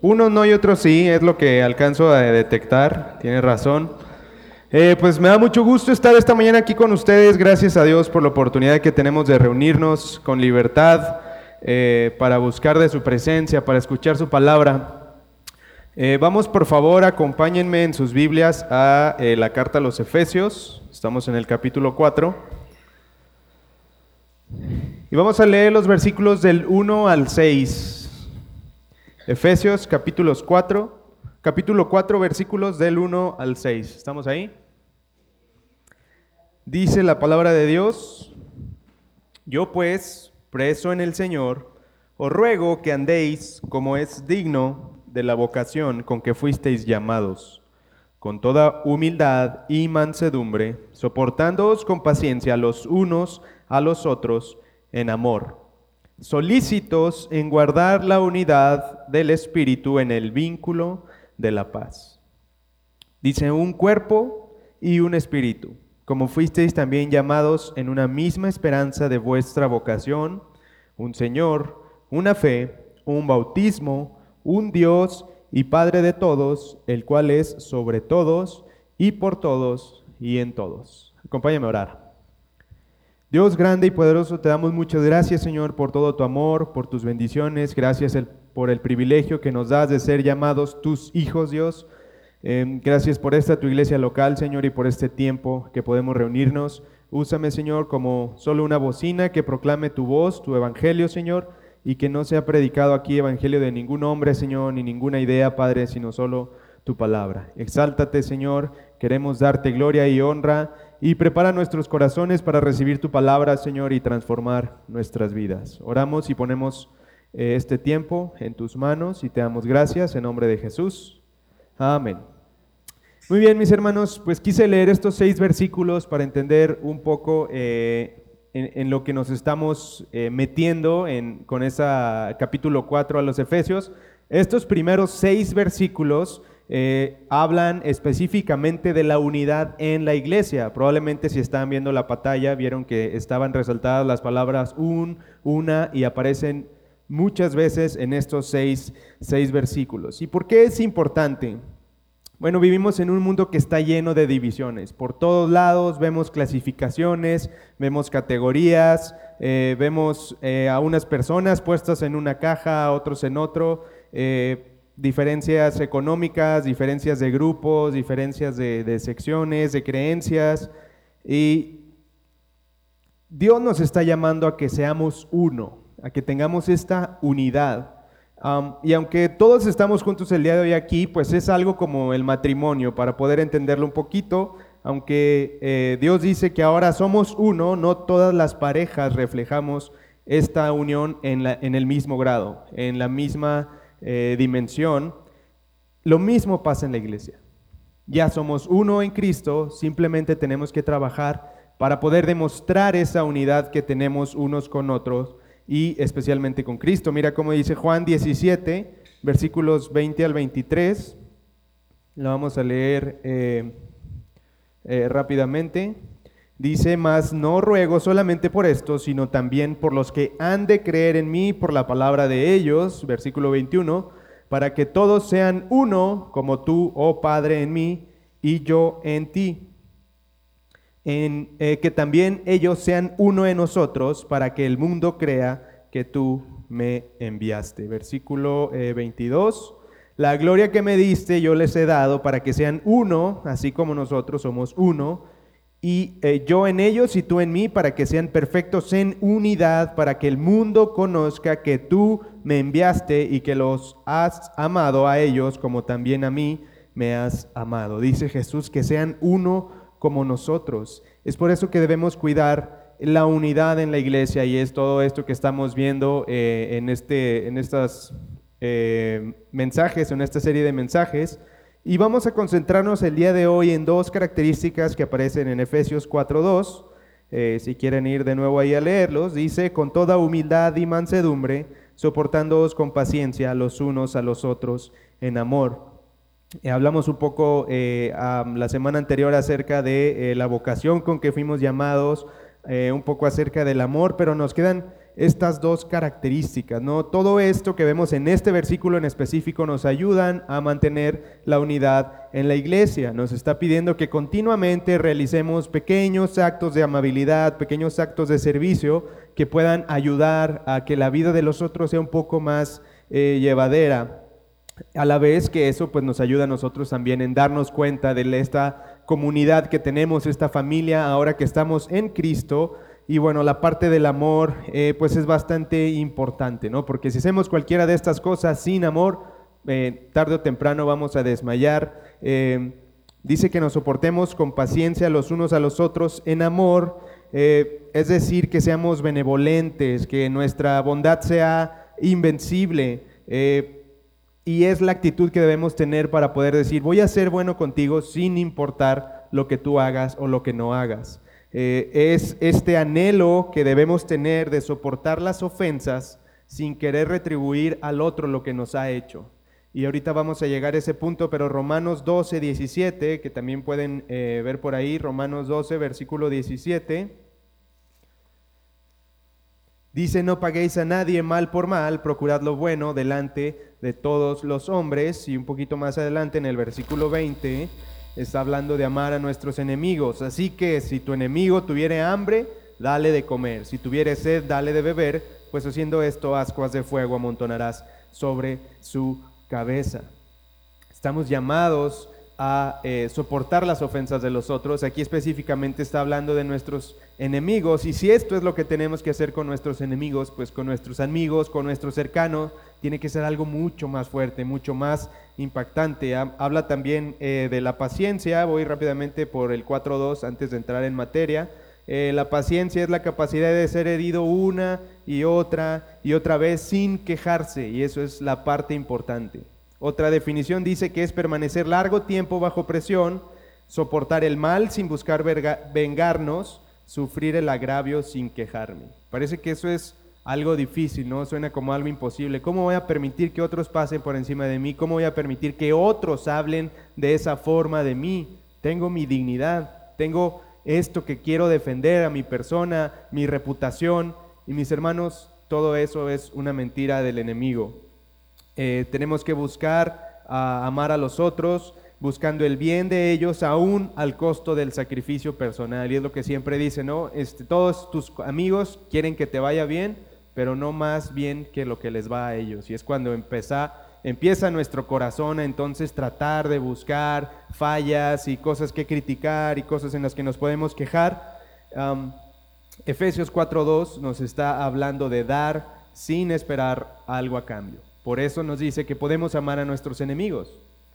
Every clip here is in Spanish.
Unos no y otros sí, es lo que alcanzo a detectar, tiene razón. Eh, pues me da mucho gusto estar esta mañana aquí con ustedes, gracias a Dios por la oportunidad que tenemos de reunirnos con libertad eh, para buscar de su presencia, para escuchar su palabra. Eh, vamos por favor, acompáñenme en sus Biblias a la carta a los Efesios, estamos en el capítulo 4. Y vamos a leer los versículos del 1 al 6. Efesios capítulos 4, capítulo 4 versículos del 1 al 6. ¿Estamos ahí? Dice la palabra de Dios, yo pues, preso en el Señor, os ruego que andéis como es digno de la vocación con que fuisteis llamados, con toda humildad y mansedumbre, soportándoos con paciencia los unos a los otros en amor solícitos en guardar la unidad del Espíritu en el vínculo de la paz. Dice, un cuerpo y un espíritu, como fuisteis también llamados en una misma esperanza de vuestra vocación, un Señor, una fe, un bautismo, un Dios y Padre de todos, el cual es sobre todos y por todos y en todos. Acompáñame a orar. Dios grande y poderoso, te damos muchas gracias, Señor, por todo tu amor, por tus bendiciones. Gracias por el privilegio que nos das de ser llamados tus hijos, Dios. Em, gracias por esta tu iglesia local, Señor, y por este tiempo que podemos reunirnos. Úsame, Señor, como solo una bocina que proclame tu voz, tu evangelio, Señor, y que no sea predicado aquí evangelio de ningún hombre, Señor, ni ninguna idea, Padre, sino solo tu palabra. Exáltate, Señor. Queremos darte gloria y honra y prepara nuestros corazones para recibir tu palabra, Señor, y transformar nuestras vidas. Oramos y ponemos eh, este tiempo en tus manos y te damos gracias en nombre de Jesús. Amén. Muy bien, mis hermanos, pues quise leer estos seis versículos para entender un poco eh, en, lo que nos estamos eh, metiendo en, con ese capítulo 4 a los Efesios. Estos primeros seis versículos eh, hablan específicamente de la unidad en la iglesia. Probablemente si están viendo la pantalla vieron que estaban resaltadas las palabras un, una y aparecen muchas veces en estos seis, seis versículos. ¿Y por qué es importante? Bueno, vivimos en un mundo que está lleno de divisiones. Por todos lados vemos clasificaciones, vemos categorías, eh, vemos eh, a unas personas puestas en una caja, a otros en otro diferencias económicas, diferencias de grupos, diferencias de, secciones, de creencias. Y Dios nos está llamando a que seamos uno, a que tengamos esta unidad. y aunque todos estamos juntos el día de hoy aquí, pues es algo como el matrimonio, para poder entenderlo un poquito. Aunque eh, Dios dice que ahora somos uno, no todas las parejas reflejamos esta unión en, la, en el mismo grado, en la misma eh, dimensión, lo mismo pasa en la iglesia. Ya somos uno en Cristo, simplemente tenemos que trabajar para poder demostrar esa unidad que tenemos unos con otros y especialmente con Cristo. Mira cómo dice Juan 17, versículos 20 al 23. Lo vamos a leer eh, eh, rápidamente. Dice, mas no ruego solamente por esto, sino también por los que han de creer en mí por la palabra de ellos, versículo 21, para que todos sean uno, como tú, oh Padre, en mí y yo en ti. En, eh, que también ellos sean uno en nosotros, para que el mundo crea que tú me enviaste. Versículo 22. Eh, la gloria que me diste yo les he dado para que sean uno, así como nosotros somos uno y eh, yo en ellos y tú en mí, para que sean perfectos en unidad, para que el mundo conozca que tú me enviaste y que los has amado a ellos como también a mí me has amado. Dice Jesús que sean uno como nosotros. Es por eso que debemos cuidar la unidad en la iglesia y es todo esto que estamos viendo eh, en, este, en estos eh, mensajes, en esta serie de mensajes. Y vamos a concentrarnos el día de hoy en dos características que aparecen en Efesios 4.2. Eh, si quieren ir de nuevo ahí a leerlos, dice, con toda humildad y mansedumbre, soportándoos con paciencia los unos a los otros en amor. Eh, hablamos un poco eh, la semana anterior acerca de la vocación con que fuimos llamados, un poco acerca del amor, pero nos quedan estas dos características, ¿no? Todo esto que vemos en este versículo en específico nos ayudan a mantener la unidad en la iglesia. Nos está pidiendo que continuamente realicemos pequeños actos de amabilidad, pequeños actos de servicio que puedan ayudar a que la vida de los otros sea un poco más eh, llevadera. A la vez que eso pues nos ayuda a nosotros también en darnos cuenta de esta comunidad que tenemos, esta familia ahora que estamos en Cristo, y bueno, la parte del amor, eh, pues es bastante importante, ¿no? Porque si hacemos cualquiera de estas cosas sin amor, eh, tarde o temprano vamos a desmayar. Eh, dice que nos soportemos con paciencia los unos a los otros en amor, es decir, que seamos benevolentes, que nuestra bondad sea invencible. y es la actitud que debemos tener para poder decir, voy a ser bueno contigo sin importar lo que tú hagas o lo que no hagas. Eh, es este anhelo que debemos tener de soportar las ofensas sin querer retribuir al otro lo que nos ha hecho. Y ahorita vamos a llegar a ese punto, pero Romanos 12, 17, que también pueden eh, ver por ahí, Romanos 12, versículo 17, dice, no paguéis a nadie mal por mal, procurad lo bueno delante de todos los hombres. Y un poquito más adelante en el versículo 20, está hablando de amar a nuestros enemigos. Así que si tu enemigo tuviere hambre, dale de comer. Si tuviere sed, dale de beber, pues haciendo esto, ascuas de fuego amontonarás sobre su cabeza. Estamos llamados a eh, soportar las ofensas de los otros. Aquí específicamente está hablando de nuestros enemigos. Y si esto es lo que tenemos que hacer con nuestros enemigos, pues con nuestros amigos, con nuestros cercanos, tiene que ser algo mucho más fuerte, mucho más impactante. Habla también eh, de la paciencia. Voy rápidamente por el 4.2 antes de entrar en materia. Eh, la paciencia es la capacidad de ser herido una y otra y otra vez sin quejarse. Y eso es la parte importante. Otra definición dice que es permanecer largo tiempo bajo presión, soportar el mal sin buscar vengarnos, sufrir el agravio sin quejarme. Parece que eso es algo difícil, ¿no? Suena como algo imposible. ¿Cómo voy a permitir que otros pasen por encima de mí? ¿Cómo voy a permitir que otros hablen de esa forma de mí? Tengo mi dignidad, tengo esto que quiero defender a mi persona, mi reputación. Y mis hermanos, todo eso es una mentira del enemigo. Eh, tenemos que buscar amar a los otros, buscando el bien de ellos, aún al costo del sacrificio personal. Y es lo que siempre dice, ¿no? Este, todos tus amigos quieren que te vaya bien, pero no más bien que lo que les va a ellos. Y es cuando empieza, empieza nuestro corazón a entonces tratar de buscar fallas y cosas que criticar y cosas en las que nos podemos quejar. Efesios 4.2 nos está hablando de dar sin esperar algo a cambio. Por eso nos dice que podemos amar a nuestros enemigos.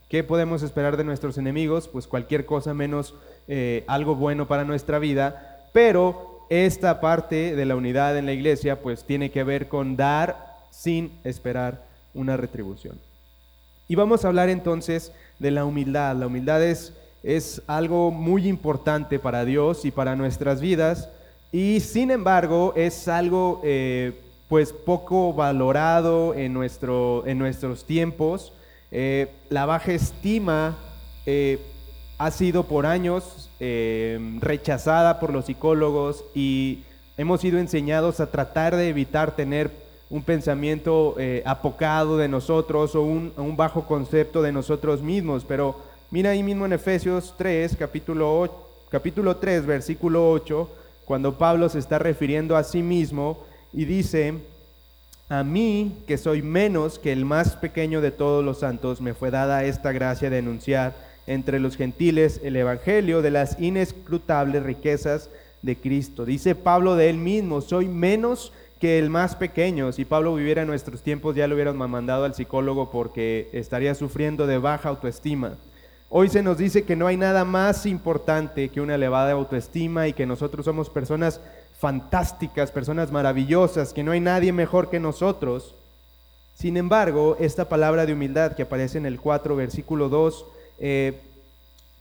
¿Qué podemos esperar de nuestros enemigos? Pues cualquier cosa menos eh, algo bueno para nuestra vida. Pero esta parte de la unidad en la iglesia pues tiene que ver con dar sin esperar una retribución. Y vamos a hablar entonces de la humildad. La humildad es, es algo muy importante para Dios y para nuestras vidas. Y sin embargo es algo eh, pues poco valorado en, nuestro, en nuestros tiempos. Eh, la baja estima eh, ha sido por años eh, rechazada por los psicólogos y hemos sido enseñados a tratar de evitar tener un pensamiento apocado de nosotros o un, un, bajo concepto de nosotros mismos. Pero mira ahí mismo en Efesios 3, capítulo, capítulo 3, versículo 8, cuando Pablo se está refiriendo a sí mismo, y dice, a mí, que soy menos que el más pequeño de todos los santos, me fue dada esta gracia de anunciar entre los gentiles el Evangelio de las inescrutables riquezas de Cristo. Dice Pablo de él mismo, soy menos que el más pequeño. Si Pablo viviera en nuestros tiempos ya lo hubieran mandado al psicólogo porque estaría sufriendo de baja autoestima. Hoy se nos dice que no hay nada más importante que una elevada autoestima y que nosotros somos personas fantásticas, personas maravillosas, que no hay nadie mejor que nosotros. Sin embargo, esta palabra de humildad que aparece en el 4, versículo 2, eh,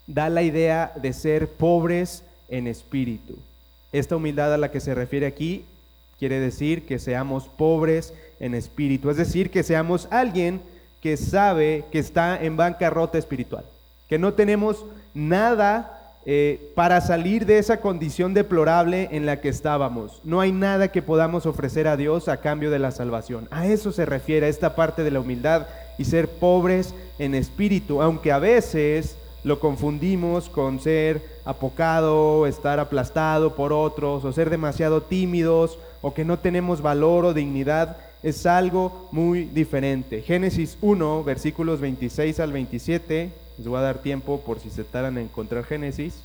da la idea de ser pobres en espíritu. Esta humildad a la que se refiere aquí quiere decir que seamos pobres en espíritu, es decir, que seamos alguien que sabe que está en bancarrota espiritual, que no tenemos nada eh, para salir de esa condición deplorable en la que estábamos. No hay nada que podamos ofrecer a Dios a cambio de la salvación. A eso se refiere esta parte de la humildad y ser pobres en espíritu, aunque a veces lo confundimos con ser apocado, estar aplastado por otros, o ser demasiado tímidos, o que no tenemos valor o dignidad. Es algo muy diferente. Génesis 1, versículos 26 al 27 les voy a dar tiempo por si se tardan en encontrar Génesis.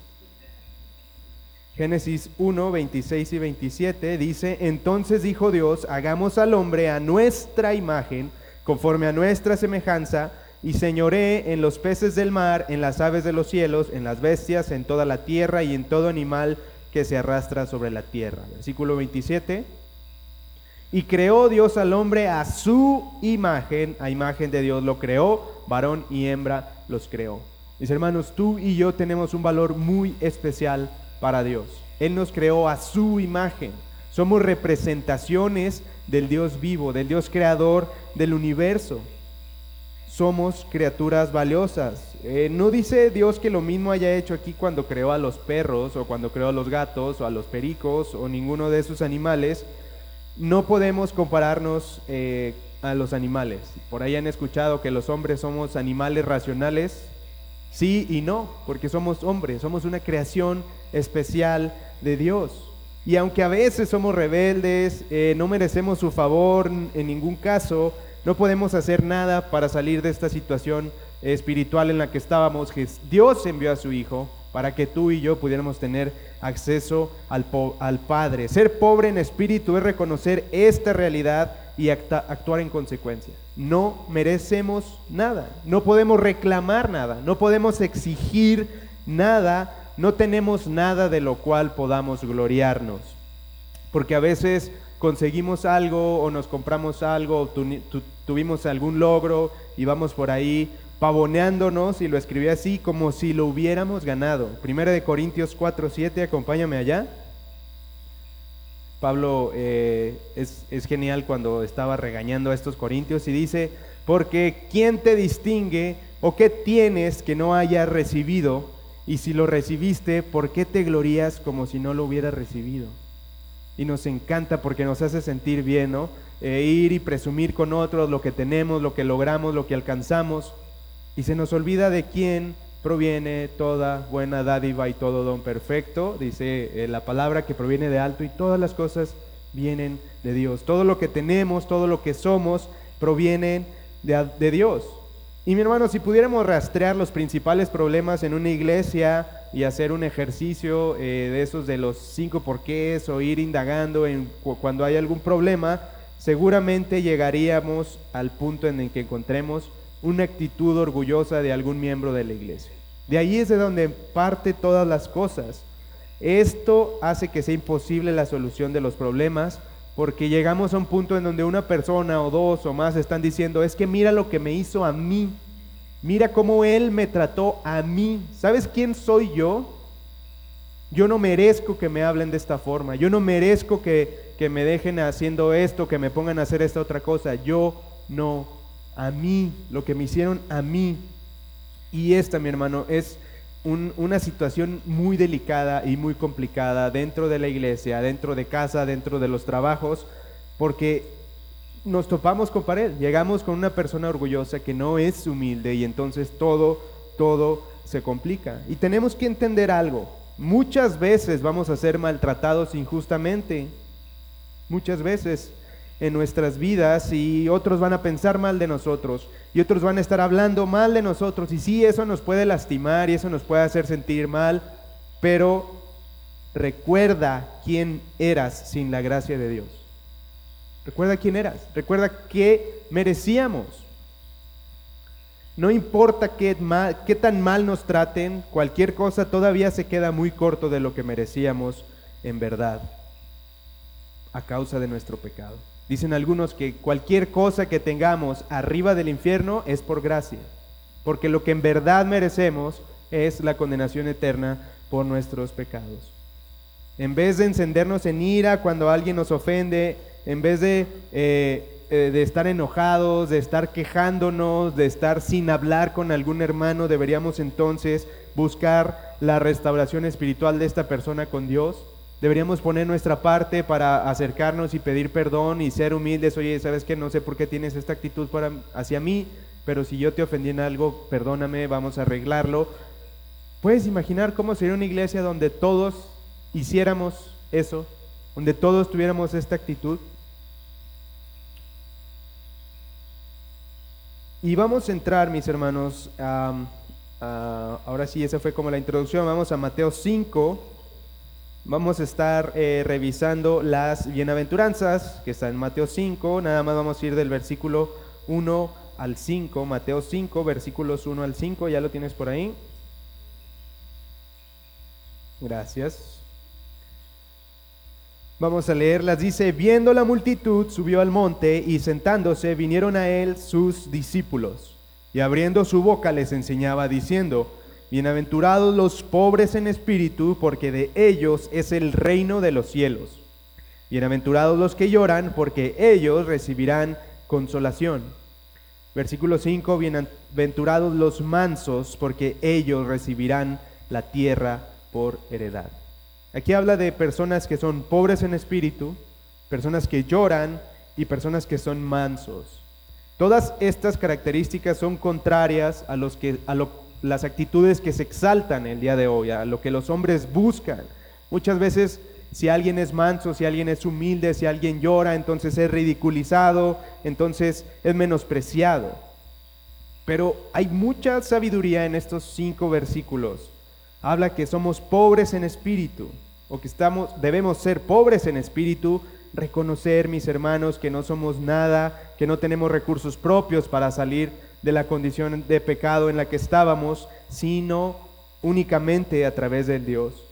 Génesis 1, 26 y 27 dice, entonces dijo Dios, hagamos al hombre a nuestra imagen, conforme a nuestra semejanza, y señoré en los peces del mar, en las aves de los cielos, en las bestias, en toda la tierra y en todo animal que se arrastra sobre la tierra. Versículo 27. Y creó Dios al hombre a su imagen, a imagen de Dios lo creó, varón y hembra los creó. Mis hermanos, tú y yo tenemos un valor muy especial para Dios. Él nos creó a su imagen. Somos representaciones del Dios vivo, del Dios creador del universo. Somos criaturas valiosas. Eh, no dice Dios que lo mismo haya hecho aquí cuando creó a los perros o cuando creó a los gatos o a los pericos o ninguno de esos animales. No podemos compararnos eh, a los animales. Por ahí han escuchado que los hombres somos animales racionales. Sí y no, porque somos hombres, somos una creación especial de Dios. Y aunque a veces somos rebeldes, eh, no merecemos su favor en ningún caso, no podemos hacer nada para salir de esta situación espiritual en la que estábamos. Dios envió a su Hijo para que tú y yo pudiéramos tener acceso al, al Padre. Ser pobre en espíritu es reconocer esta realidad y actuar en consecuencia. No merecemos nada, no podemos reclamar nada, no podemos exigir nada, no tenemos nada de lo cual podamos gloriarnos. Porque a veces conseguimos algo o nos compramos algo, o tuvimos algún logro y vamos por ahí pavoneándonos y lo escribí así como si lo hubiéramos ganado. Primera de Corintios 4, 7, acompáñame allá. Pablo eh, es, genial cuando estaba regañando a estos corintios y dice, porque ¿quién te distingue o qué tienes que no hayas recibido? Y si lo recibiste, ¿por qué te glorías como si no lo hubieras recibido? Y nos encanta porque nos hace sentir bien, ¿no? Eh, ir y presumir con otros lo que tenemos, lo que logramos, lo que alcanzamos. Y se nos olvida de quién proviene toda buena dádiva y todo don perfecto, dice eh, la palabra que proviene de alto y todas las cosas vienen de Dios. Todo lo que tenemos, todo lo que somos, provienen de, Dios. Y mi hermano, si pudiéramos rastrear los principales problemas en una iglesia y hacer un ejercicio eh, de esos de los cinco porqués o ir indagando en cuando hay algún problema, seguramente llegaríamos al punto en el que encontremos una actitud orgullosa de algún miembro de la iglesia. De ahí es de donde parte todas las cosas. Esto hace que sea imposible la solución de los problemas porque llegamos a un punto en donde una persona o dos o más están diciendo, es que mira lo que me hizo a mí, mira cómo él me trató a mí. ¿Sabes quién soy yo? Yo no merezco que me hablen de esta forma, yo no merezco que, que me dejen haciendo esto, que me pongan a hacer esta otra cosa, yo no a mí, lo que me hicieron a mí. Y esta, mi hermano, es una situación muy delicada y muy complicada dentro de la iglesia, dentro de casa, dentro de los trabajos, porque nos topamos con pared, llegamos con una persona orgullosa que no es humilde y entonces todo, todo se complica. Y tenemos que entender algo, muchas veces vamos a ser maltratados injustamente, muchas veces en nuestras vidas y otros van a pensar mal de nosotros y otros van a estar hablando mal de nosotros y sí, eso nos puede lastimar y eso nos puede hacer sentir mal, pero recuerda quién eras sin la gracia de Dios. Recuerda quién eras, recuerda qué merecíamos. No importa qué, mal, qué tan mal nos traten, cualquier cosa todavía se queda muy corto de lo que merecíamos en verdad a causa de nuestro pecado. Dicen algunos que cualquier cosa que tengamos arriba del infierno es por gracia, porque lo que en verdad merecemos es la condenación eterna por nuestros pecados. En vez de encendernos en ira cuando alguien nos ofende, en vez de eh, eh, de estar enojados, de estar quejándonos, de estar sin hablar con algún hermano, deberíamos entonces buscar la restauración espiritual de esta persona con Dios. Deberíamos poner nuestra parte para acercarnos y pedir perdón y ser humildes. Oye, ¿sabes qué? No sé por qué tienes esta actitud para, hacia mí, pero si yo te ofendí en algo, perdóname, vamos a arreglarlo. ¿Puedes imaginar cómo sería una iglesia donde todos hiciéramos eso? Donde todos tuviéramos esta actitud. Y vamos a entrar, mis hermanos, ahora sí, esa fue como la introducción, vamos a Mateo 5, vamos a estar eh, revisando las bienaventuranzas, que está en Mateo 5, nada más vamos a ir del versículo 1 al 5, Mateo 5, versículos 1 al 5, ya lo tienes por ahí. Gracias. Vamos a leerlas. Dice, viendo la multitud, subió al monte y sentándose vinieron a él sus discípulos. Y abriendo su boca les enseñaba diciendo, Bienaventurados los pobres en espíritu, porque de ellos es el reino de los cielos. Bienaventurados los que lloran, porque ellos recibirán consolación. Versículo 5, Bienaventurados los mansos, porque ellos recibirán la tierra por heredad. Aquí habla de personas que son pobres en espíritu, personas que lloran y personas que son mansos. Todas estas características son contrarias a, los que, a las actitudes que se exaltan el día de hoy, a lo que los hombres buscan. Muchas veces si alguien es manso, si alguien es humilde, si alguien llora, entonces es ridiculizado, entonces es menospreciado. Pero hay mucha sabiduría en estos cinco versículos habla que somos pobres en espíritu, o que estamos, debemos ser pobres en espíritu, reconocer, mis hermanos, que no somos nada, que no tenemos recursos propios para salir de la condición de pecado en la que estábamos, sino únicamente a través de Dios.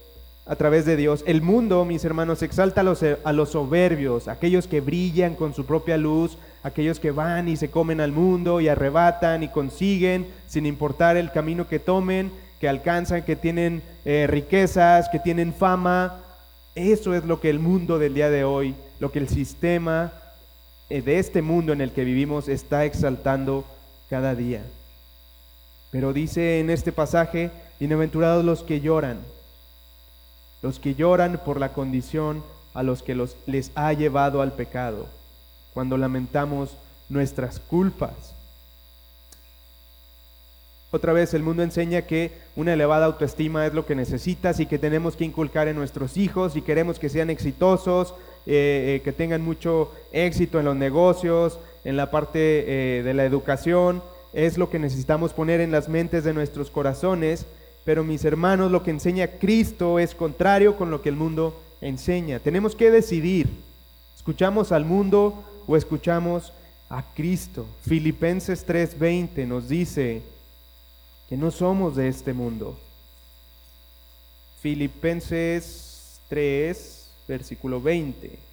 A través de Dios. El mundo, mis hermanos, exalta a los, a los soberbios, aquellos que brillan con su propia luz, aquellos que van y se comen al mundo y arrebatan y consiguen sin importar el camino que tomen que alcanzan, que tienen eh, riquezas, que tienen fama. Eso es lo que el mundo del día de hoy, lo que el sistema eh, de este mundo en el que vivimos está exaltando cada día. Pero dice en este pasaje, bienaventurados los que lloran, los que lloran por la condición a los que los, les ha llevado al pecado, cuando lamentamos nuestras culpas. Otra vez el mundo enseña que una elevada autoestima es lo que necesitas y que tenemos que inculcar en nuestros hijos y queremos que sean exitosos, eh, eh, que tengan mucho éxito en los negocios, en la parte eh, de la educación. Es lo que necesitamos poner en las mentes de nuestros corazones. Pero mis hermanos, lo que enseña Cristo es contrario con lo que el mundo enseña. Tenemos que decidir. ¿Escuchamos al mundo o escuchamos a Cristo? Filipenses 3:20 nos dice, que no somos de este mundo. Filipenses 3, versículo 20.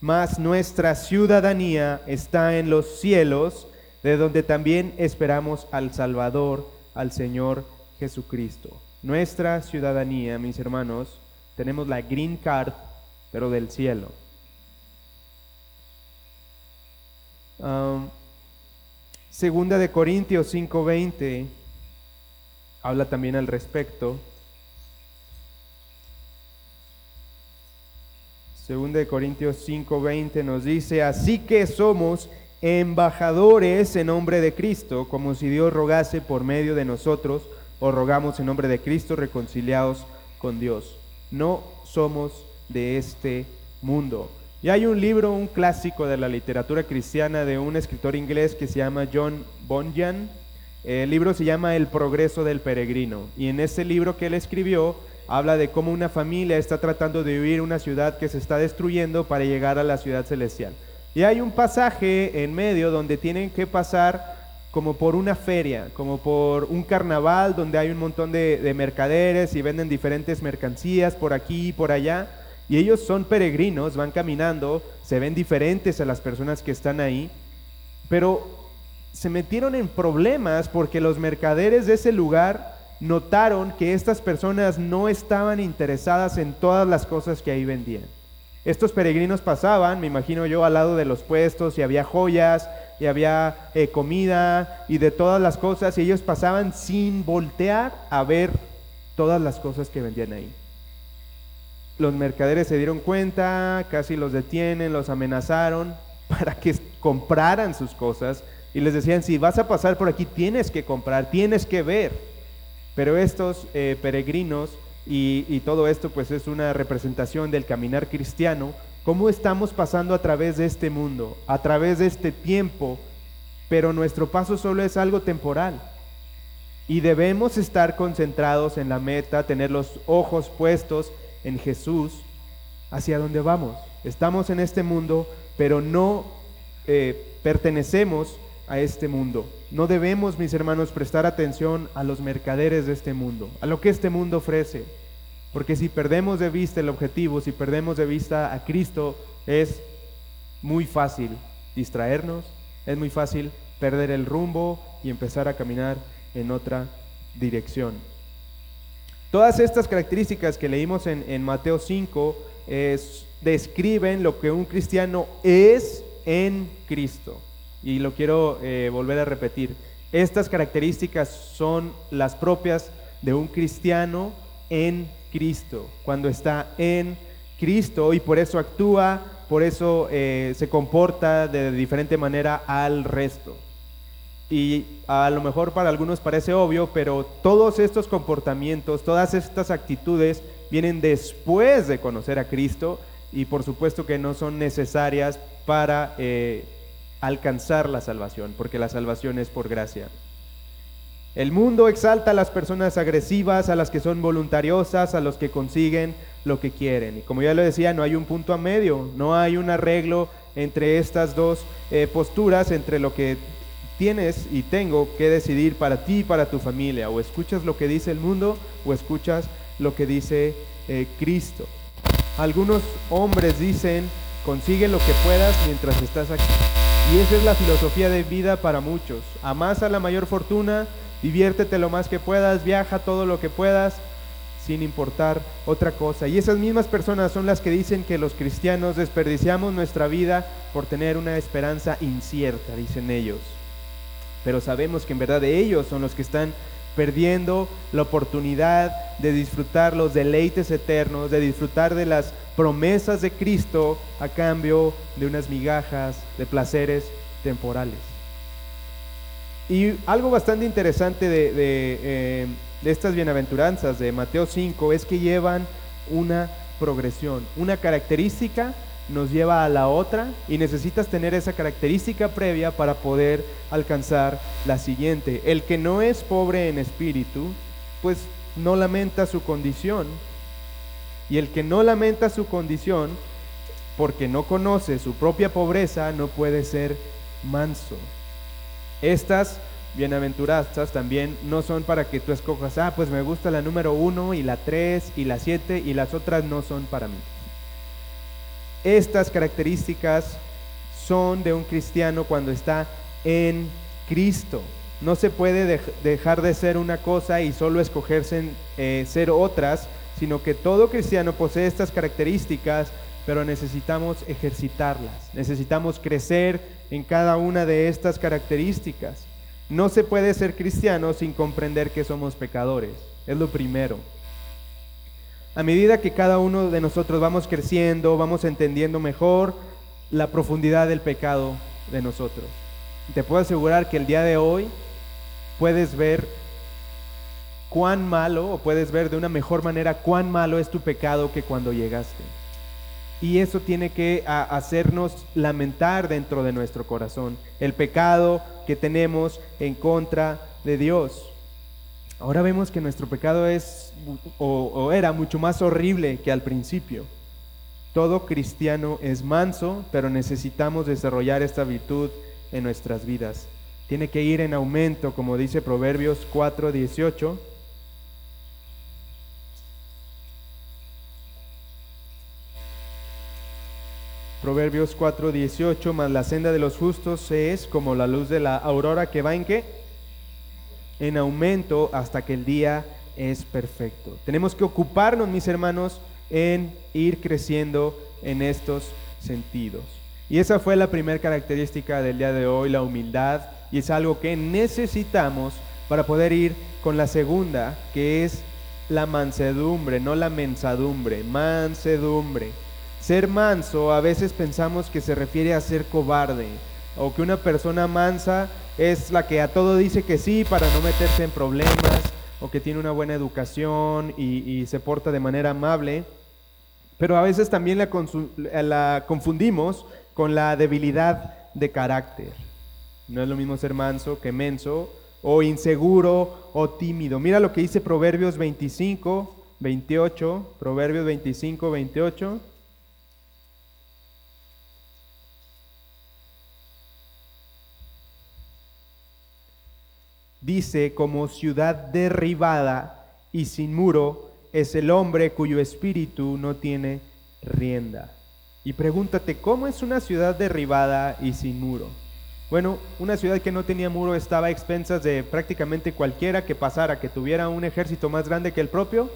Mas nuestra ciudadanía está en los cielos, de donde también esperamos al Salvador, al Señor Jesucristo. Nuestra ciudadanía, mis hermanos, tenemos la green card, pero del cielo. Segunda de Corintios 5:20 habla también al respecto. Segunda de Corintios 5:20 nos dice, así que somos embajadores en nombre de Cristo, como si Dios rogase por medio de nosotros, o rogamos en nombre de Cristo, reconciliados con Dios. No somos de este mundo. Y hay un libro, un clásico de la literatura cristiana de un escritor inglés que se llama John Bunyan. El libro se llama El progreso del peregrino. Y en ese libro que él escribió habla de cómo una familia está tratando de huir una ciudad que se está destruyendo para llegar a la ciudad celestial. Y hay un pasaje en medio donde tienen que pasar como por una feria, como por un carnaval donde hay un montón de, de mercaderes y venden diferentes mercancías por aquí y por allá. Y ellos son peregrinos, van caminando, se ven diferentes a las personas que están ahí, pero se metieron en problemas porque los mercaderes de ese lugar notaron que estas personas no estaban interesadas en todas las cosas que ahí vendían. Estos peregrinos pasaban, me imagino yo, al lado de los puestos y había joyas y había eh, comida y de todas las cosas y ellos pasaban sin voltear a ver todas las cosas que vendían ahí. Los mercaderes se dieron cuenta, casi los detienen, los amenazaron para que compraran sus cosas y les decían, si vas a pasar por aquí, tienes que comprar, tienes que ver. Pero estos eh, peregrinos y, todo esto pues es una representación del caminar cristiano, cómo estamos pasando a través de este mundo, a través de este tiempo, pero nuestro paso solo es algo temporal. Y debemos estar concentrados en la meta, tener los ojos puestos en Jesús, hacia donde vamos. Estamos en este mundo, pero no eh, pertenecemos a este mundo. No debemos, mis hermanos, prestar atención a los mercaderes de este mundo, a lo que este mundo ofrece. Porque si perdemos de vista el objetivo, si perdemos de vista a Cristo, es muy fácil distraernos, es muy fácil perder el rumbo y empezar a caminar en otra dirección. Todas estas características que leímos en, Mateo 5 describen lo que un cristiano es en Cristo. Y lo quiero eh, volver a repetir. Estas características son las propias de un cristiano en Cristo, cuando está en Cristo y por eso actúa, por eso eh, se comporta de diferente manera al resto. Y a lo mejor para algunos parece obvio, pero todos estos comportamientos, todas estas actitudes vienen después de conocer a Cristo y por supuesto que no son necesarias para eh, alcanzar la salvación, porque la salvación es por gracia. El mundo exalta a las personas agresivas, a las que son voluntariosas, a los que consiguen lo que quieren. Y como ya lo decía, no hay un punto a medio, no hay un arreglo entre estas dos eh, posturas, entre lo que tienes y tengo que decidir para ti y para tu familia. O escuchas lo que dice el mundo o escuchas lo que dice eh, Cristo. Algunos hombres dicen, consigue lo que puedas mientras estás aquí. Y esa es la filosofía de vida para muchos. Amasa la mayor fortuna, diviértete lo más que puedas, viaja todo lo que puedas, sin importar otra cosa. Y esas mismas personas son las que dicen que los cristianos desperdiciamos nuestra vida por tener una esperanza incierta, dicen ellos. Pero sabemos que en verdad ellos son los que están perdiendo la oportunidad de disfrutar los deleites eternos, de disfrutar de las promesas de Cristo a cambio de unas migajas de placeres temporales. Y algo bastante interesante de, eh, estas bienaventuranzas de Mateo 5 es que llevan una progresión, una característica nos lleva a la otra y necesitas tener esa característica previa para poder alcanzar la siguiente. El que no es pobre en espíritu, pues no lamenta su condición, y el que no lamenta su condición, porque no conoce su propia pobreza, no puede ser manso. Estas bienaventuranzas también no son para que tú escojas, ah, pues me gusta la número uno y la tres y la siete y las otras no son para mí. Estas características son de un cristiano cuando está en Cristo. No se puede dejar de ser una cosa y solo escogerse eh, ser otras, sino que todo cristiano posee estas características, pero necesitamos ejercitarlas, necesitamos crecer en cada una de estas características. No se puede ser cristiano sin comprender que somos pecadores, es lo primero. A medida que cada uno de nosotros vamos creciendo, vamos entendiendo mejor la profundidad del pecado de nosotros. Te puedo asegurar que el día de hoy puedes ver cuán malo, o puedes ver de una mejor manera cuán malo es tu pecado que cuando llegaste. Y eso tiene que hacernos lamentar dentro de nuestro corazón el pecado que tenemos en contra de Dios. Ahora vemos que nuestro pecado es o era mucho más horrible que al principio. Todo cristiano es manso, pero necesitamos desarrollar esta virtud en nuestras vidas. Tiene que ir en aumento, como dice Proverbios 4:18 Proverbios 4:18, más la senda de los justos es como la luz de la aurora que va en qué? En aumento hasta que el día es perfecto. Tenemos que ocuparnos, mis hermanos, en ir creciendo en estos sentidos. Y esa fue la primera característica del día de hoy, la humildad, y es algo que necesitamos para poder ir con la segunda, que es la mansedumbre, no la mensadumbre, mansedumbre. Ser manso a veces pensamos que se refiere a ser cobarde o que una persona mansa es la que a todo dice que sí para no meterse en problemas o que tiene una buena educación y, se porta de manera amable. Pero a veces también la, la confundimos con la debilidad de carácter. No es lo mismo ser manso que menso o inseguro o tímido. Mira lo que dice Proverbios 25, 28, Proverbios 25, 28. Dice, como ciudad derribada y sin muro es el hombre cuyo espíritu no tiene rienda. Y pregúntate, ¿cómo es una ciudad derribada y sin muro? Bueno, una ciudad que no tenía muro estaba a expensas de prácticamente cualquiera que pasara, que tuviera un ejército más grande que el propio,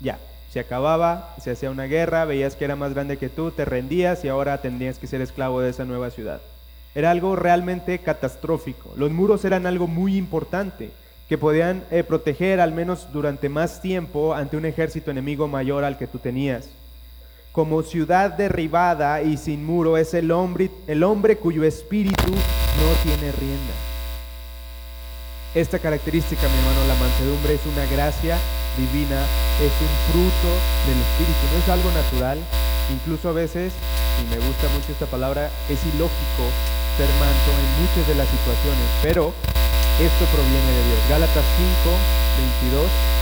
ya, se acababa, se hacía una guerra, veías que era más grande que tú, te rendías y ahora tendrías que ser esclavo de esa nueva ciudad. Era algo realmente catastrófico. Los muros eran algo muy importante, que podían eh, proteger al menos durante más tiempo ante un ejército enemigo mayor al que tú tenías como ciudad derribada y sin muro es el hombre, el hombre cuyo espíritu no tiene rienda. Esta característica, mi hermano, la mansedumbre es una gracia divina, es un fruto del espíritu, no es algo natural. Incluso a veces, y me gusta mucho esta palabra, es ilógico ser manso en muchas de las situaciones, pero esto proviene de Dios. Gálatas 5, 22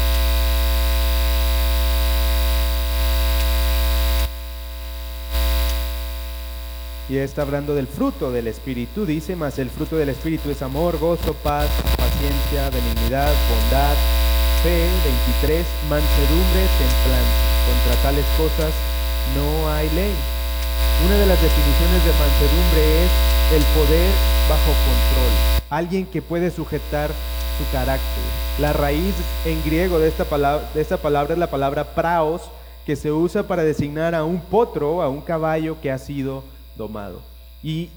Y está hablando del fruto del Espíritu, dice, más el fruto del Espíritu es amor, gozo, paz, paciencia, benignidad, bondad, fe, 23, mansedumbre, templanza. Contra tales cosas no hay ley. Una de las definiciones de mansedumbre es el poder bajo control, alguien que puede sujetar su carácter. La raíz en griego de esta palabra, de esta palabra es la palabra praos, que se usa para designar a un potro, a un caballo que ha sido domado. Y,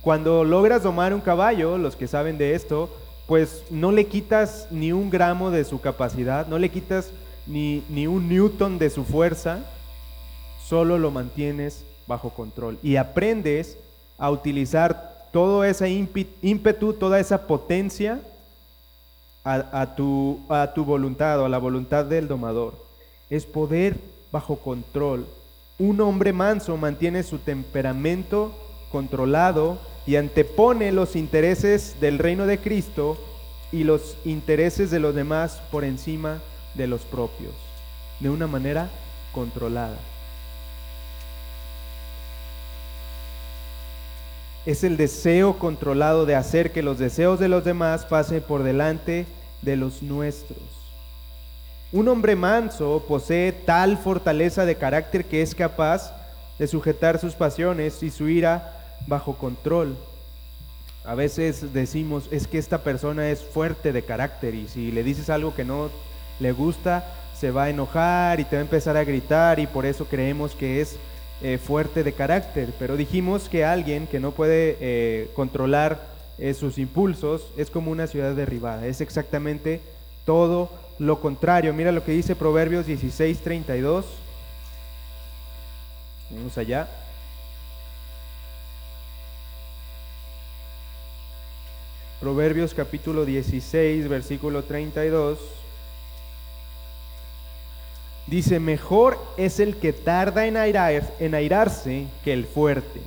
cuando logras domar un caballo, los que saben de esto, pues no le quitas ni un gramo de su capacidad, no le quitas ni, ni un newton de su fuerza, solo lo mantienes bajo control y aprendes a utilizar todo ese ímpetu, toda esa potencia a, tu, tu voluntad o a la voluntad del domador. Es poder bajo control, un hombre manso mantiene su temperamento controlado y antepone los intereses del reino de Cristo y los intereses de los demás por encima de los propios, de una manera controlada. Es el deseo controlado de hacer que los deseos de los demás pasen por delante de los nuestros. Un hombre manso posee tal fortaleza de carácter que es capaz de sujetar sus pasiones y su ira bajo control. A veces decimos, es que esta persona es fuerte de carácter y si le dices algo que no le gusta, se va a enojar y te va a empezar a gritar y por eso creemos que es eh, fuerte de carácter. Pero dijimos que alguien que no puede eh, controlar eh, sus impulsos es como una ciudad derribada. Es exactamente todo lo contrario. Mira lo que dice Proverbios 16, 32. Vamos allá. Proverbios capítulo 16, versículo 32. Dice, mejor es el que tarda en, en airarse que el fuerte,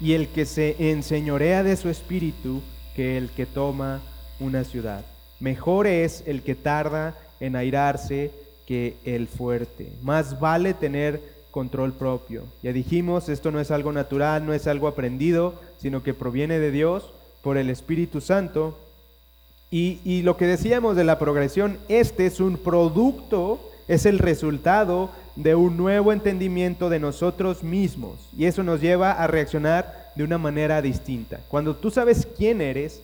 y el que se enseñorea de su espíritu que el que toma una ciudad. Mejor es el que tarda en airarse que el fuerte. Más vale tener control propio. Ya dijimos, esto no es algo natural, no es algo aprendido, sino que proviene de Dios por el Espíritu Santo. Y, y, lo que decíamos de la progresión, este es un producto, es el resultado de un nuevo entendimiento de nosotros mismos. Y eso nos lleva a reaccionar de una manera distinta. Cuando tú sabes quién eres,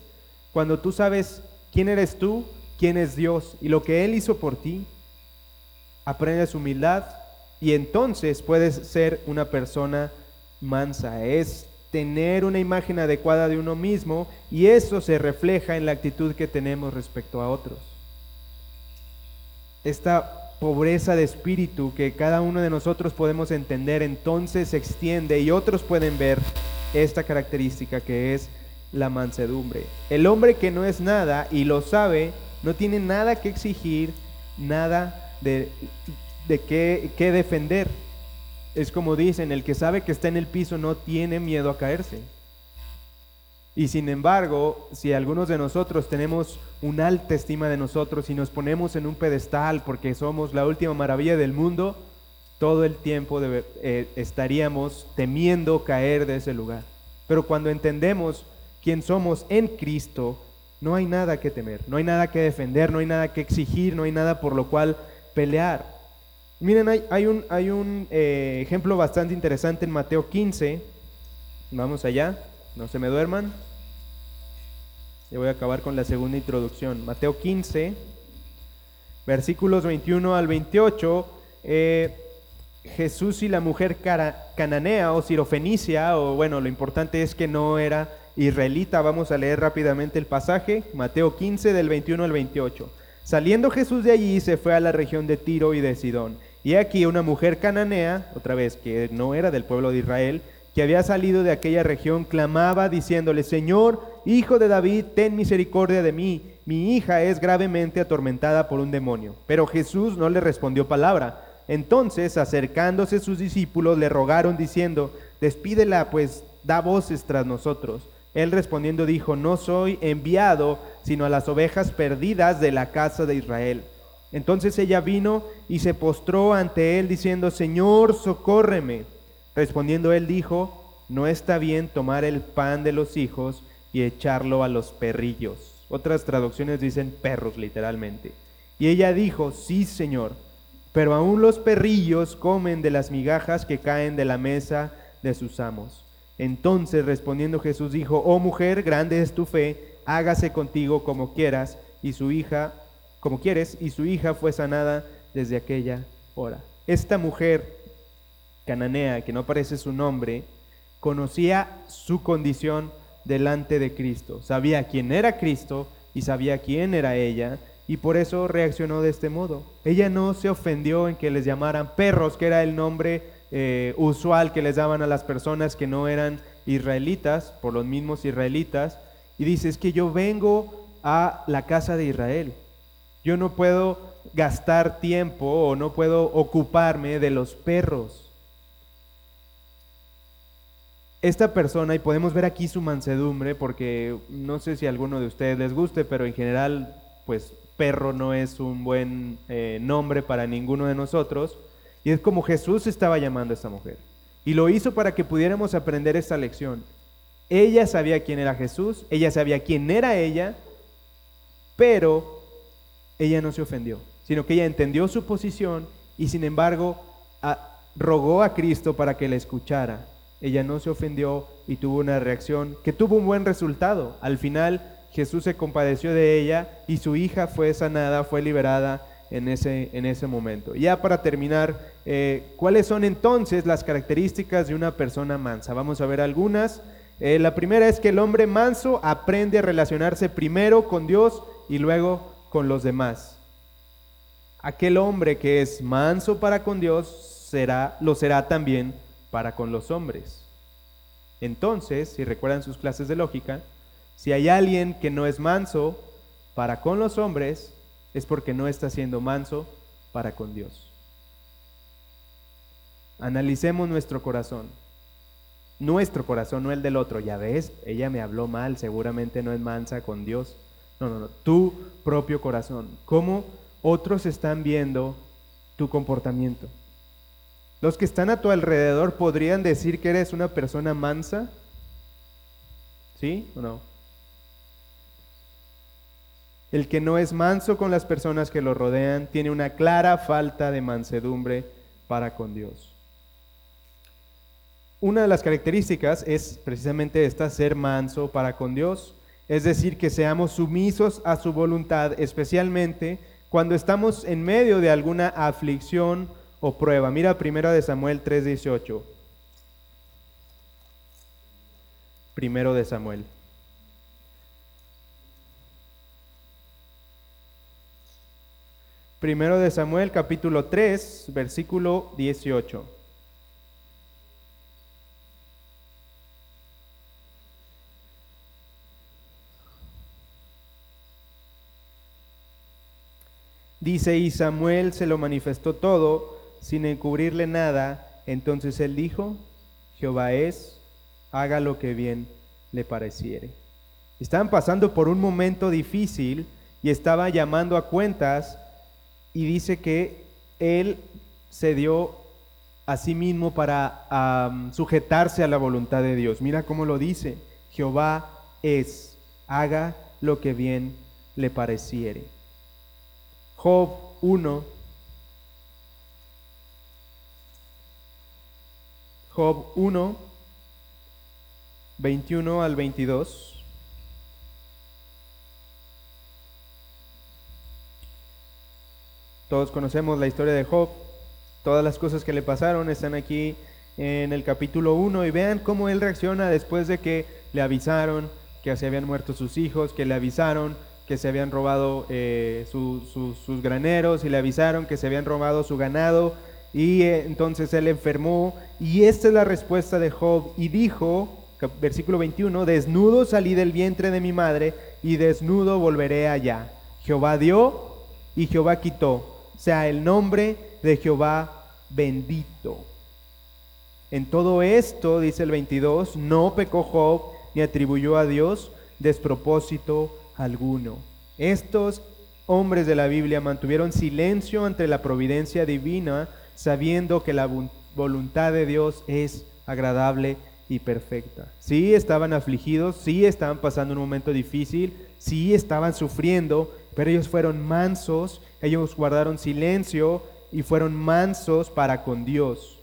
cuando tú sabes quién eres tú, quién es Dios y lo que Él hizo por ti, aprendes humildad, y entonces puedes ser una persona mansa. Es tener una imagen adecuada de uno mismo y eso se refleja en la actitud que tenemos respecto a otros. Esta pobreza de espíritu que cada uno de nosotros podemos entender entonces se extiende y otros pueden ver esta característica que es la mansedumbre. El hombre que no es nada y lo sabe, no tiene nada que exigir, nada de, de qué, qué defender. Es como dicen, el que sabe que está en el piso no tiene miedo a caerse. Y sin embargo, si algunos de nosotros tenemos una alta estima de nosotros y nos ponemos en un pedestal porque somos la última maravilla del mundo, todo el tiempo eh, estaríamos temiendo caer de ese lugar. Pero cuando entendemos quién somos en Cristo, no hay nada que temer, no hay nada que defender, no hay nada que exigir, no hay nada por lo cual pelear. Miren, hay, un, hay un eh, ejemplo bastante interesante en Mateo 15. Vamos allá, no se me duerman. Ya voy a acabar con la segunda introducción. Mateo 15, versículos 21 al 28. Eh, Jesús y la mujer cananea o sirofenicia, o bueno, lo importante es que no era israelita. Vamos a leer rápidamente el pasaje. Mateo 15 del 21 al 28. Saliendo Jesús de allí se fue a la región de Tiro y de Sidón. Y aquí una mujer cananea, otra vez que no era del pueblo de Israel, que había salido de aquella región, clamaba diciéndole, Señor, Hijo de David, ten misericordia de mí, mi hija es gravemente atormentada por un demonio. Pero Jesús no le respondió palabra. Entonces, acercándose sus discípulos, le rogaron diciendo, despídela, pues da voces tras nosotros. Él respondiendo dijo, no soy enviado sino a las ovejas perdidas de la casa de Israel. Entonces ella vino y se postró ante él diciendo, Señor, socórreme. Respondiendo él dijo, no está bien tomar el pan de los hijos y echarlo a los perrillos. Otras traducciones dicen perros literalmente. Y ella dijo, sí, Señor, pero aún los perrillos comen de las migajas que caen de la mesa de sus amos. Entonces respondiendo Jesús dijo, oh mujer, grande es tu fe, hágase contigo como quieras, y su hija, como quieres, y su hija fue sanada desde aquella hora. Esta mujer cananea, que no aparece su nombre, conocía su condición delante de Cristo. Sabía quién era Cristo y sabía quién era ella y por eso reaccionó de este modo. Ella no se ofendió en que les llamaran perros, que era el nombre eh, usual que les daban a las personas que no eran israelitas, por los mismos israelitas, y dice, es que yo vengo a la casa de Israel. Yo no puedo gastar tiempo o no puedo ocuparme de los perros esta persona, y podemos ver aquí su mansedumbre, porque no sé si alguno de ustedes les guste, pero en general, pues perro no es un buen eh, nombre para ninguno de nosotros. Y es como Jesús estaba llamando a esta mujer. Y lo hizo para que pudiéramos aprender esta lección. Ella sabía quién era Jesús, ella sabía quién era ella, pero ella no se ofendió, sino que ella entendió su posición y sin embargo rogó a Cristo para que la escuchara ella no se ofendió y tuvo una reacción que tuvo un buen resultado. Al final Jesús se compadeció de ella y su hija fue sanada, fue liberada en ese, en ese momento. Ya para terminar, eh, ¿cuáles son entonces las características de una persona mansa? Vamos a ver algunas. Eh, la primera es que el hombre manso aprende a relacionarse primero con Dios y luego con los demás. Aquel hombre que es manso para con Dios será, lo será también para con los hombres. Entonces, si recuerdan sus clases de lógica, si hay alguien que no es manso para con los hombres, es porque no está siendo manso para con Dios. Analicemos nuestro corazón. Nuestro corazón, no el del otro. Ya ves, ella me habló mal, seguramente no es mansa con Dios. No, no, no. Tu propio corazón. ¿Cómo otros están viendo tu comportamiento? Los que están a tu alrededor podrían decir que eres una persona mansa. ¿Sí o no? El que no es manso con las personas que lo rodean tiene una clara falta de mansedumbre para con Dios. Una de las características es precisamente esta, ser manso para con Dios, es decir, que seamos sumisos a su voluntad, especialmente cuando estamos en medio de alguna aflicción o prueba. Mira primero de Samuel 3:18. Primero de Samuel. Primero de Samuel capítulo 3, versículo 18. Dice, y Samuel se lo manifestó todo sin encubrirle nada. Entonces él dijo, Jehová es, haga lo que bien le pareciere. Estaban pasando por un momento difícil y estaba llamando a cuentas y dice que él se dio a sí mismo para sujetarse a la voluntad de Dios. Mira cómo lo dice. Jehová es, haga lo que bien le pareciere. Job 1. Job 1, 21 al 22. Todos conocemos la historia de Job. Todas las cosas que le pasaron están aquí en el capítulo 1 y vean cómo él reacciona después de que le avisaron que se habían muerto sus hijos, que le avisaron que se habían robado eh, sus graneros y le avisaron que se habían robado su ganado y eh, entonces él enfermó y esta es la respuesta de Job y dijo, versículo 21, desnudo salí del vientre de mi madre y desnudo volveré allá. Jehová dio y Jehová quitó sea el nombre de Jehová bendito. En todo esto, dice el 22, no pecó Job ni atribuyó a Dios despropósito alguno. Estos hombres de la Biblia mantuvieron silencio ante la providencia divina, sabiendo que la voluntad de Dios es agradable y perfecta. Sí estaban afligidos, sí estaban pasando un momento difícil, sí estaban sufriendo, pero ellos fueron mansos ellos guardaron silencio y fueron mansos para con Dios.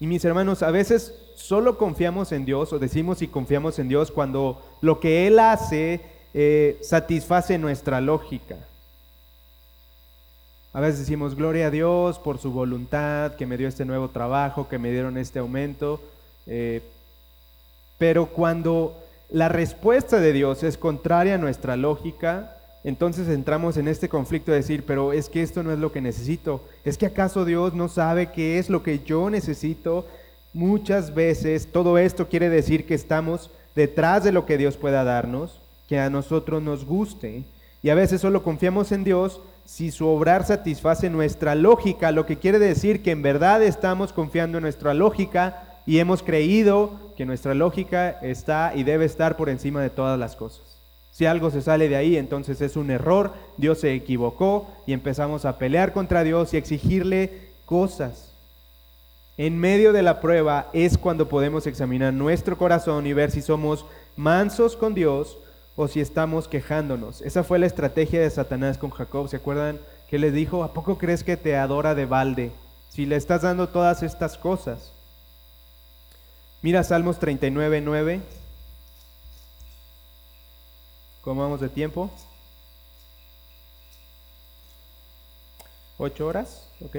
Y mis hermanos, a veces solo confiamos en Dios o decimos y confiamos en Dios cuando lo que Él hace eh, satisface nuestra lógica. A veces decimos, gloria a Dios por su voluntad, que me dio este nuevo trabajo, que me dieron este aumento. Eh, pero cuando la respuesta de Dios es contraria a nuestra lógica, entonces entramos en este conflicto de decir, pero es que esto no es lo que necesito. ¿Es que acaso Dios no sabe qué es lo que yo necesito? Muchas veces todo esto quiere decir que estamos detrás de lo que Dios pueda darnos, que a nosotros nos guste. Y a veces solo confiamos en Dios si su obrar satisface nuestra lógica, lo que quiere decir que en verdad estamos confiando en nuestra lógica y hemos creído que nuestra lógica está y debe estar por encima de todas las cosas. Si algo se sale de ahí, entonces es un error, Dios se equivocó y empezamos a pelear contra Dios y exigirle cosas. En medio de la prueba es cuando podemos examinar nuestro corazón y ver si somos mansos con Dios o si estamos quejándonos. Esa fue la estrategia de Satanás con Jacob. ¿Se acuerdan que le dijo, ¿a poco crees que te adora de balde? Si le estás dando todas estas cosas. Mira Salmos 39, 9. ¿Cómo vamos de tiempo? ¿Ocho horas? Ok.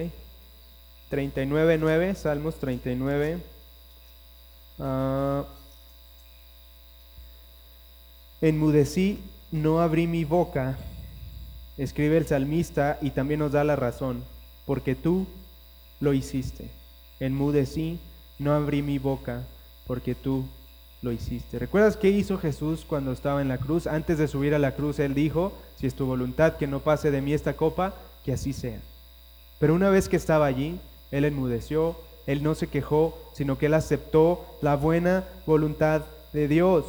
39.9, Salmos 39. Uh, enmudecí, no abrí mi boca, escribe el salmista y también nos da la razón, porque tú lo hiciste. Enmudecí, no abrí mi boca, porque tú lo hiciste. ¿Recuerdas qué hizo Jesús cuando estaba en la cruz? Antes de subir a la cruz, Él dijo, si es tu voluntad que no pase de mí esta copa, que así sea. Pero una vez que estaba allí, Él enmudeció, Él no se quejó, sino que Él aceptó la buena voluntad de Dios.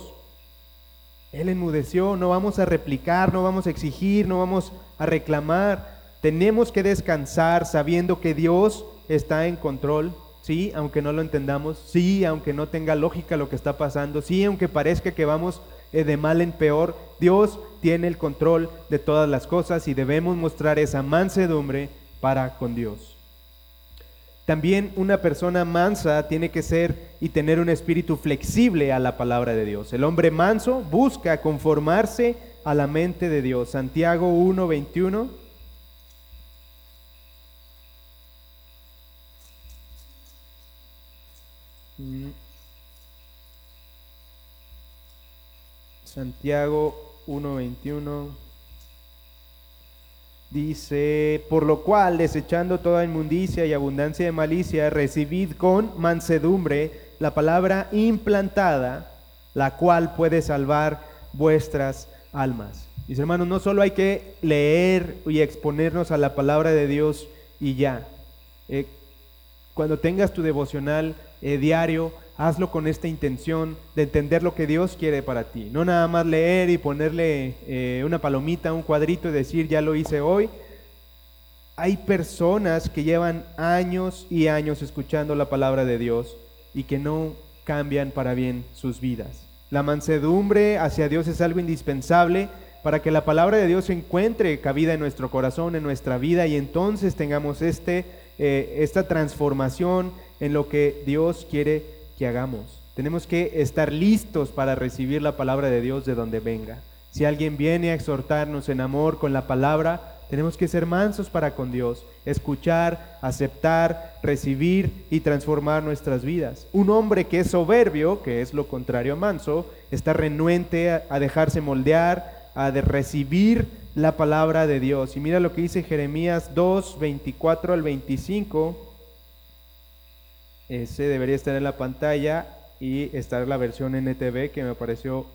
Él enmudeció, no vamos a replicar, no vamos a exigir, no vamos a reclamar. Tenemos que descansar sabiendo que Dios está en control sí, aunque no lo entendamos, sí, aunque no tenga lógica lo que está pasando, sí, aunque parezca que vamos eh, de mal en peor, Dios tiene el control de todas las cosas y debemos mostrar esa mansedumbre para con Dios. También una persona mansa tiene que ser y tener un espíritu flexible a la palabra de Dios. El hombre manso busca conformarse a la mente de Dios. Santiago 1:21 mm. Santiago 1.21 Dice, por lo cual, desechando toda inmundicia y abundancia de malicia, recibid con mansedumbre la palabra implantada, la cual puede salvar vuestras almas. Mis hermanos, no solo hay que leer y exponernos a la palabra de Dios y ya. Eh, cuando tengas tu devocional eh, diario, hazlo con esta intención de entender lo que Dios quiere para ti. No nada más leer y ponerle eh, una palomita, un cuadrito y decir, ya lo hice hoy. Hay personas que llevan años y años escuchando la palabra de Dios y que no cambian para bien sus vidas. La mansedumbre hacia Dios es algo indispensable para que la palabra de Dios encuentre cabida en nuestro corazón, en nuestra vida y entonces tengamos este, eh, esta transformación en lo que Dios quiere que hagamos. Tenemos que estar listos para recibir la palabra de Dios de donde venga. Si alguien viene a exhortarnos en amor con la palabra, tenemos que ser mansos para con Dios, escuchar, aceptar, recibir y transformar nuestras vidas. Un hombre que es soberbio, que es lo contrario a manso, está renuente a, dejarse moldear, a de recibir la palabra de Dios. Y mira lo que dice Jeremías 2, 24 al 25. Ese debería estar en la pantalla y estar la versión NTV que me pareció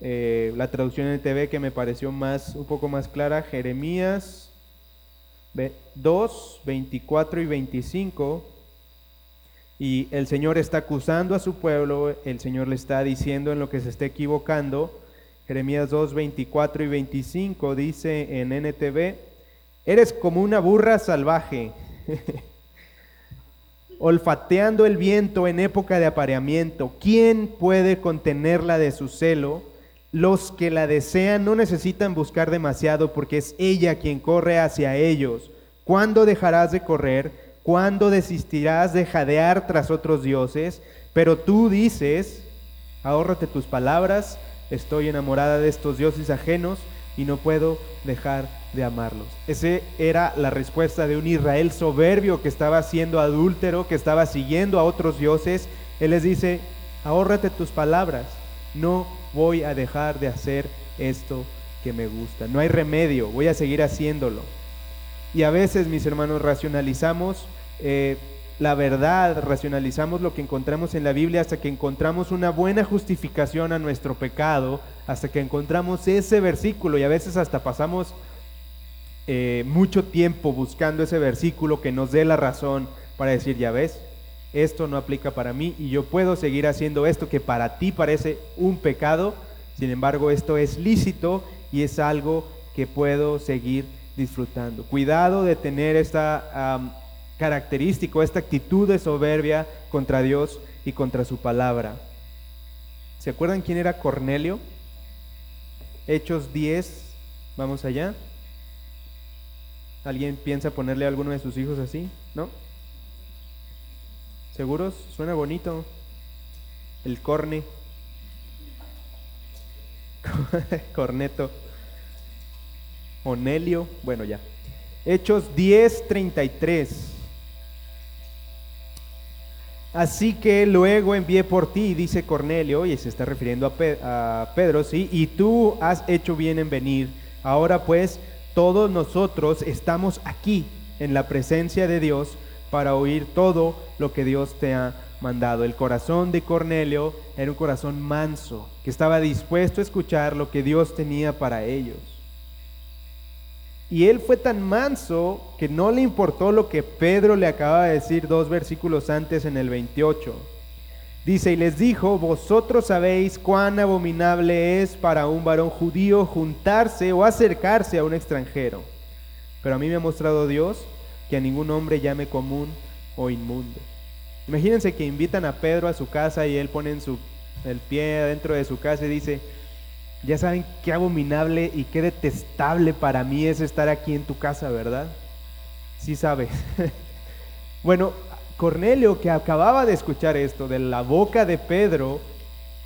eh, la traducción en TV que me pareció más, un poco más clara, Jeremías 2, 24 y 25. Y el Señor está acusando a su pueblo, el Señor le está diciendo en lo que se está equivocando. Jeremías 2, 24 y 25 dice en NTV, eres como una burra salvaje, olfateando el viento en época de apareamiento. ¿Quién puede contenerla de su celo? Los que la desean no necesitan buscar demasiado porque es ella quien corre hacia ellos. ¿Cuándo dejarás de correr? ¿Cuándo desistirás de jadear tras otros dioses? Pero tú dices, ahórrate tus palabras, estoy enamorada de estos dioses ajenos y no puedo dejar de amarlos. Esa era la respuesta de un Israel soberbio que estaba siendo adúltero, que estaba siguiendo a otros dioses. Él les dice, ahórrate tus palabras, no voy a dejar de hacer esto que me gusta. No hay remedio, voy a seguir haciéndolo. Y a veces, mis hermanos, racionalizamos eh, la verdad, racionalizamos lo que encontramos en la Biblia hasta que encontramos una buena justificación a nuestro pecado, hasta que encontramos ese versículo y a veces hasta pasamos eh, mucho tiempo buscando ese versículo que nos dé la razón para decir, ya ves, esto no aplica para mí y yo puedo seguir haciendo esto que para ti parece un pecado, sin embargo esto es lícito y es algo que puedo seguir disfrutando. Cuidado de tener esta característica, esta actitud de soberbia contra Dios y contra su palabra. ¿Se acuerdan quién era Cornelio? Hechos 10, vamos allá. ¿Alguien piensa ponerle a alguno de sus hijos así? ¿No? ¿Seguros? Suena bonito. El corne. Corneto. Onelio. Bueno, ya. Hechos 10:33. Así que luego envié por ti, dice Cornelio, y se está refiriendo a, a Pedro, ¿sí? Y tú has hecho bien en venir. Ahora pues, todos nosotros estamos aquí en la presencia de Dios para oír todo lo que Dios te ha mandado. El corazón de Cornelio era un corazón manso, que estaba dispuesto a escuchar lo que Dios tenía para ellos. Y él fue tan manso que no le importó lo que Pedro le acaba de decir dos versículos antes en el 28. Dice, y les dijo, vosotros sabéis cuán abominable es para un varón judío juntarse o acercarse a un extranjero. Pero a mí me ha mostrado Dios que a ningún hombre llame común o inmundo. Imagínense que invitan a Pedro a su casa y él pone en su, el pie dentro de su casa y dice, ya saben qué abominable y qué detestable para mí es estar aquí en tu casa, ¿verdad? Sí sabe. bueno, Cornelio, que acababa de escuchar esto de la boca de Pedro,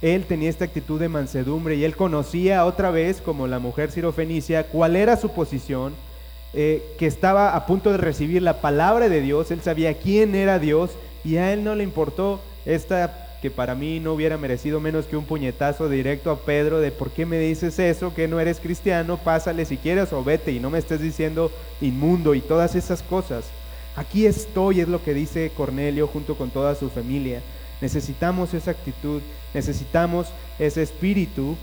él tenía esta actitud de mansedumbre y él conocía otra vez, como la mujer sirofenicia, cuál era su posición eh, que estaba a punto de recibir la palabra de Dios, él sabía quién era Dios y a él no le importó esta que para mí no hubiera merecido menos que un puñetazo directo a Pedro de por qué me dices eso, que no eres cristiano, pásale si quieres o vete y no me estés diciendo inmundo y todas esas cosas. Aquí estoy, es lo que dice Cornelio junto con toda su familia. Necesitamos esa actitud, necesitamos ese espíritu.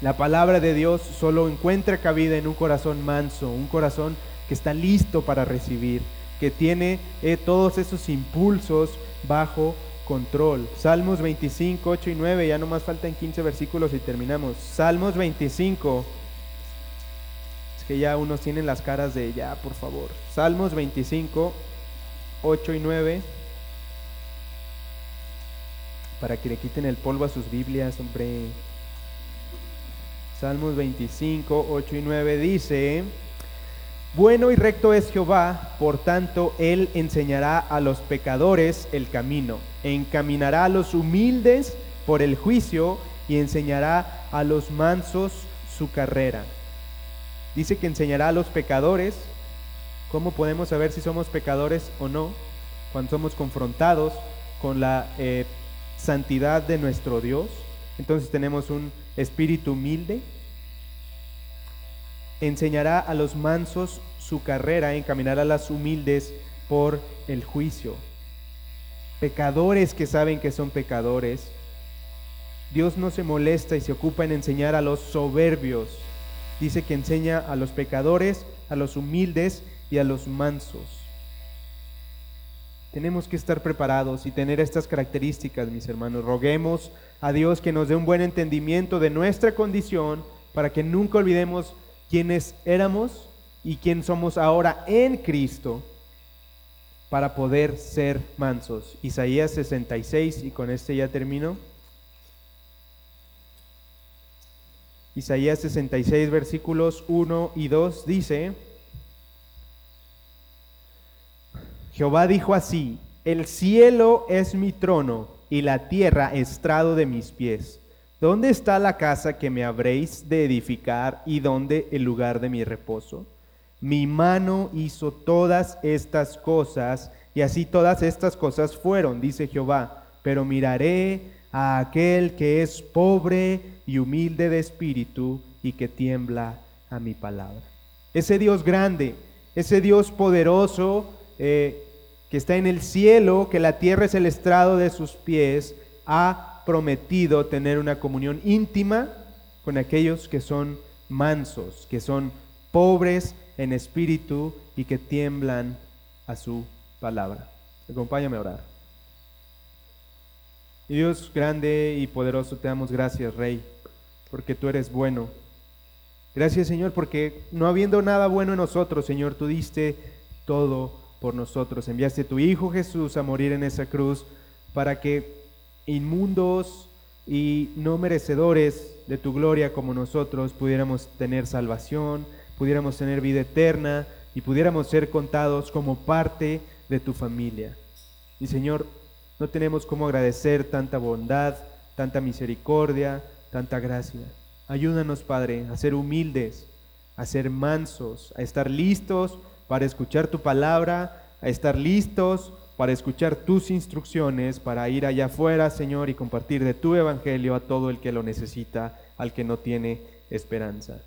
La palabra de Dios solo encuentra cabida en un corazón manso, un corazón que está listo para recibir, que tiene eh, todos esos impulsos bajo control. Salmos 25, 8 y 9, ya nomás faltan 15 versículos y terminamos. Salmos 25, es que ya unos tienen las caras de ya, por favor. Salmos 25, 8 y 9 para que le quiten el polvo a sus Biblias, hombre. Salmos 25, 8 y 9 dice, bueno y recto es Jehová, por tanto él enseñará a los pecadores el camino, encaminará a los humildes por el juicio y enseñará a los mansos su carrera. Dice que enseñará a los pecadores. ¿Cómo podemos saber si somos pecadores o no? Cuando somos confrontados con la eh, santidad de nuestro Dios. Entonces tenemos un espíritu humilde. Enseñará a los mansos su carrera, encaminará a las humildes por el juicio. Pecadores que saben que son pecadores. Dios no se molesta y se ocupa en enseñar a los soberbios. Dice que enseña a los pecadores, a los humildes y a los mansos. Tenemos que estar preparados y tener estas características, mis hermanos. Roguemos a Dios que nos dé un buen entendimiento de nuestra condición para que nunca olvidemos quiénes éramos y quién somos ahora en Cristo para poder ser mansos. Isaías 66, y con este ya termino. Isaías 66, versículos 1 y 2 dice, Jehová dijo así, el cielo es mi trono y la tierra estrado de mis pies. ¿Dónde está la casa que me habréis de edificar y dónde el lugar de mi reposo? Mi mano hizo todas estas cosas y así todas estas cosas fueron, dice Jehová, pero miraré a aquel que es pobre y humilde de espíritu y que tiembla a mi palabra. Ese Dios grande, ese Dios poderoso, eh, que está en el cielo, que la tierra es el estrado de sus pies, ha prometido tener una comunión íntima con aquellos que son mansos, que son pobres en espíritu y que tiemblan a su palabra. Acompáñame a orar. Dios grande y poderoso, te damos gracias, Rey, porque tú eres bueno. Gracias, Señor, porque no habiendo nada bueno en nosotros, Señor, tú diste todo por nosotros. Enviaste tu Hijo Jesús a morir en esa cruz para que inmundos y no merecedores de tu gloria como nosotros pudiéramos tener salvación, pudiéramos tener vida eterna y pudiéramos ser contados como parte de tu familia. Y Señor, no tenemos cómo agradecer tanta bondad, tanta misericordia, tanta gracia. Ayúdanos, Padre, a ser humildes, a ser mansos, a estar listos para escuchar tu palabra, a estar listos para escuchar tus instrucciones, para ir allá afuera, Señor, y compartir de tu evangelio a todo el que lo necesita, al que no tiene esperanza.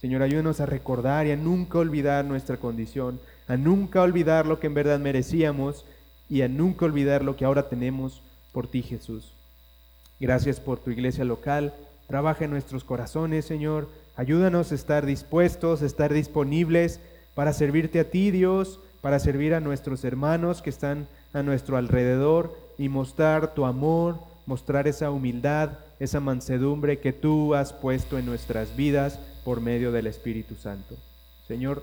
Señor, ayúdanos a recordar y a nunca olvidar nuestra condición, a nunca olvidar lo que en verdad merecíamos y a nunca olvidar lo que ahora tenemos por ti, Jesús. Gracias por tu iglesia local. Trabaja en nuestros corazones, Señor. Ayúdanos a estar dispuestos, a estar disponibles para servirte a ti, Dios, para servir a nuestros hermanos que están a nuestro alrededor y mostrar tu amor, mostrar esa humildad, esa mansedumbre que tú has puesto en nuestras vidas por medio del Espíritu Santo. Señor,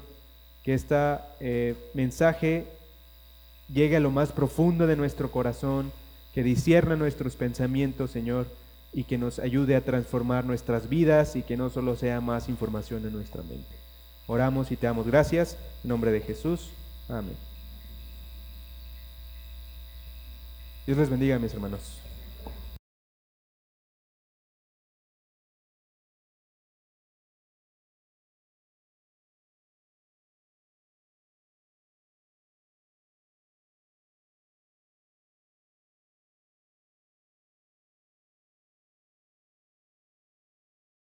que este mensaje llegue a lo más profundo de nuestro corazón, que disierna nuestros pensamientos, Señor, y que nos ayude a transformar nuestras vidas y que no solo sea más información en nuestra mente. Oramos y te damos gracias. En nombre de Jesús. Amén. Dios les bendiga, mis hermanos.